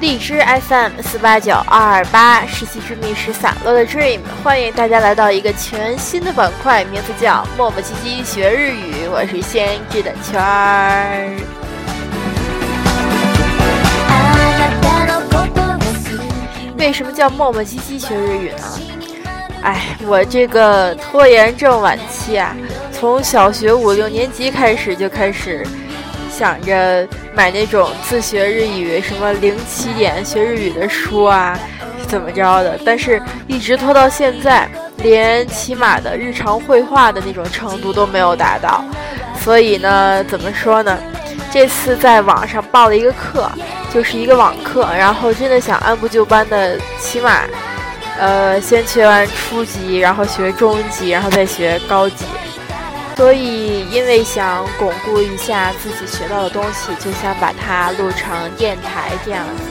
荔枝 FM 四八九二二八，实习之密室散落的 Dream，欢迎大家来到一个全新的板块，名字叫磨磨唧唧学日语。我是先知的圈儿。为什么叫磨磨唧唧学日语呢？哎，我这个拖延症晚期啊，从小学五六年级开始就开始想着。买那种自学日语，什么零起点学日语的书啊，怎么着的？但是一直拖到现在，连起码的日常绘画的那种程度都没有达到。所以呢，怎么说呢？这次在网上报了一个课，就是一个网课，然后真的想按部就班的，起码，呃，先学完初级，然后学中级，然后再学高级。所以，因为想巩固一下自己学到的东西，就想把它录成电台这样子。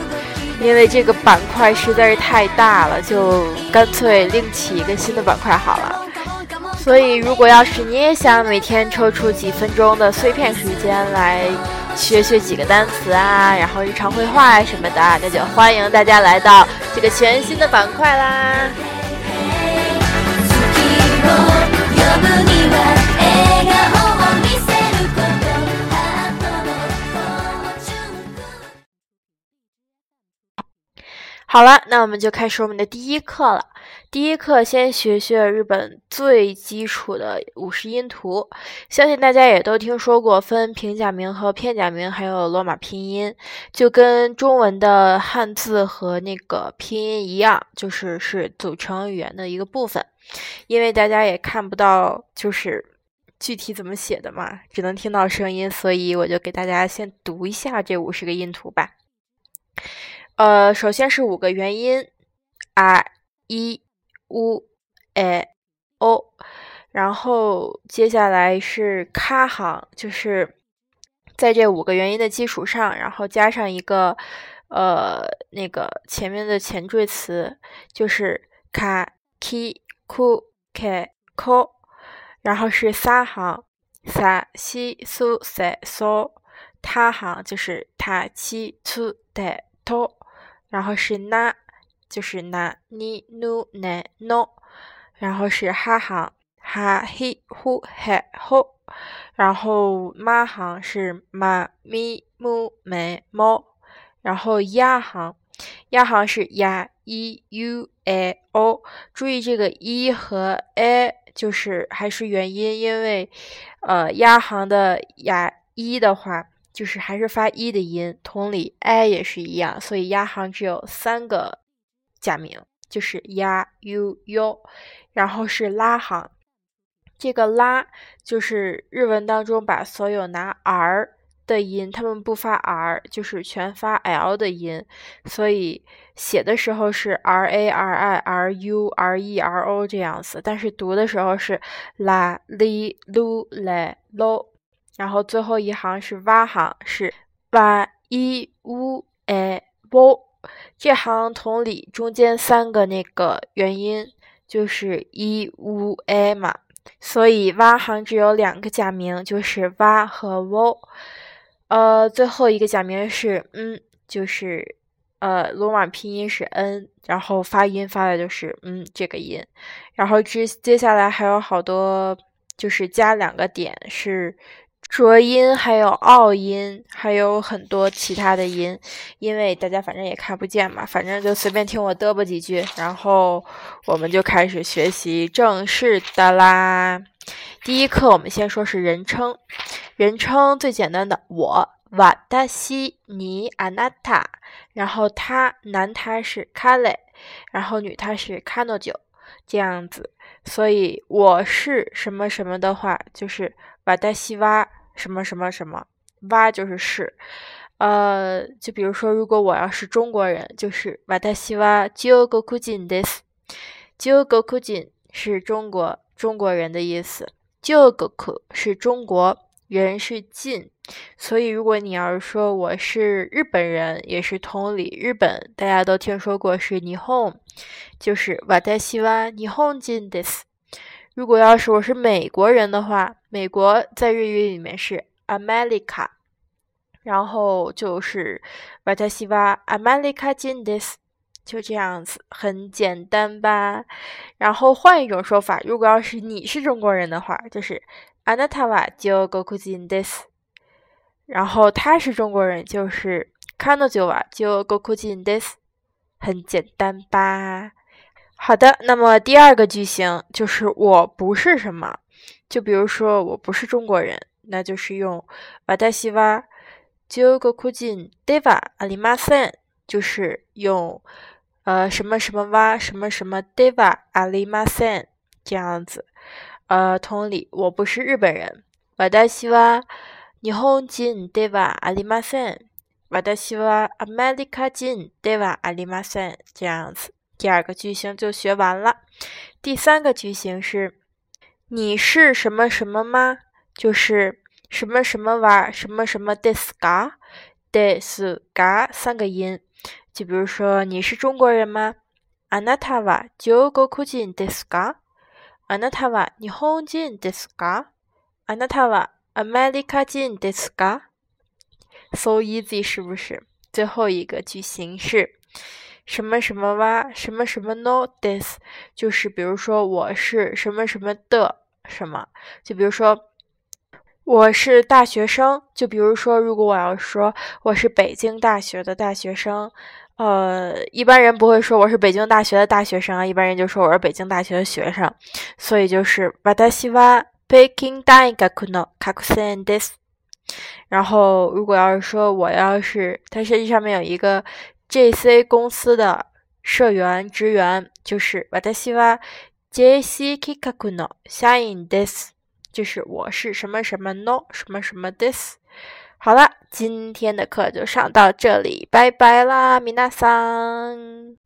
因为这个板块实在是太大了，就干脆另起一个新的板块好了。所以，如果要是你也想每天抽出几分钟的碎片时间来学学几个单词啊，然后日常绘画啊什么的，那就欢迎大家来到这个全新的板块啦。好了，那我们就开始我们的第一课了。第一课先学学日本最基础的五十音图。相信大家也都听说过分平假名和片假名，还有罗马拼音，就跟中文的汉字和那个拼音一样，就是是组成语言的一个部分。因为大家也看不到，就是具体怎么写的嘛，只能听到声音，所以我就给大家先读一下这五十个音图吧。呃，首先是五个元音，a、i、u、e、o，然后接下来是卡行，就是在这五个元音的基础上，然后加上一个呃那个前面的前缀词，就是卡、ki、ku、k、ko，然后是三行，sa、si、su、se、so，他行就是他、七、出、的、to。然后是那，就是那你努奈诺，然后是哈行哈嘿呼嘿吼，然后马行是马咪木梅猫，然后亚行亚行是亚 i u a o，注意这个一和 a 就是还是元音，因为呃亚行的亚一的话。就是还是发一的音，同理，i 也是一样，所以押行只有三个假名，就是押 u u，然后是拉行，这个拉就是日文当中把所有拿 r 的音，他们不发 r，就是全发 l 的音，所以写的时候是 r a r i r u r e r o 这样子，但是读的时候是拉 li lu le lo。然后最后一行是哇行，是哇一乌诶喔，这行同理，中间三个那个元音就是一乌诶嘛，所以哇行只有两个假名，就是哇和喔。呃，最后一个假名是嗯，就是呃罗马拼音是 n，然后发音发的就是嗯这个音，然后接接下来还有好多，就是加两个点是。浊音还有拗音，还有很多其他的音，因为大家反正也看不见嘛，反正就随便听我嘚啵几句，然后我们就开始学习正式的啦。第一课我们先说是人称，人称最简单的我，瓦达西尼阿纳塔，然后他男他是卡雷，然后女他是卡诺九，这样子，所以我是什么什么的话，就是瓦达西哇。什么什么什么，哇就是是，呃，就比如说，如果我要是中国人，就是瓦达西哇九国库金的斯，九国库金是中国中国人的意思，九国库是中国人是进，所以如果你要是说我是日本人，也是同理，日本大家都听说过是霓虹，就是瓦达西哇霓虹金的斯。如果要是我是美国人的话，美国在日语里面是 America，然后就是私はアメリカ人です。就这样子，很简单吧？然后换一种说法，如果要是你是中国人的话，就是あなたは中国人です。然后他是中国人，就是彼女は中国人です。很简单吧？好的，那么第二个句型就是我不是什么， 就比如说我不是中国人，那就是用私は中国人ではありません，就是用。呃，什么什么哇，什么什么对吧？阿里马森这样子。呃，同理，我不是日本人。我的希望日本人对吧？阿里马森。我的希望アメリカ人对吧？阿里马森这样子。第二个句型就学完了。第三个句型是 你是什么什么吗？就是什么什么哇，什么什么ですか？ですか三个音。就比如说，你是中国人吗？あなたは中国人ですか？あなたは日本人ですか？あなたはアメリカ人ですか？So easy，是不是？最后一个句型是什么什么哇？什么什么 no this？就是比如说，我是什么什么的 什么？就比如说，我是大学生。就比如说，如果我要说我是北京大学的大学生。呃，一般人不会说我是北京大学的大学生啊，一般人就说我是北京大学的学生，所以就是私は北京大学の学生です。然后，如果要是说我要是，它实际上面有一个 JC 公司的社员职员，就是私は JC 企画の社員です，就是我是什么什么 no 什么什么です。好了，今天的课就上到这里，拜拜啦，米娜桑。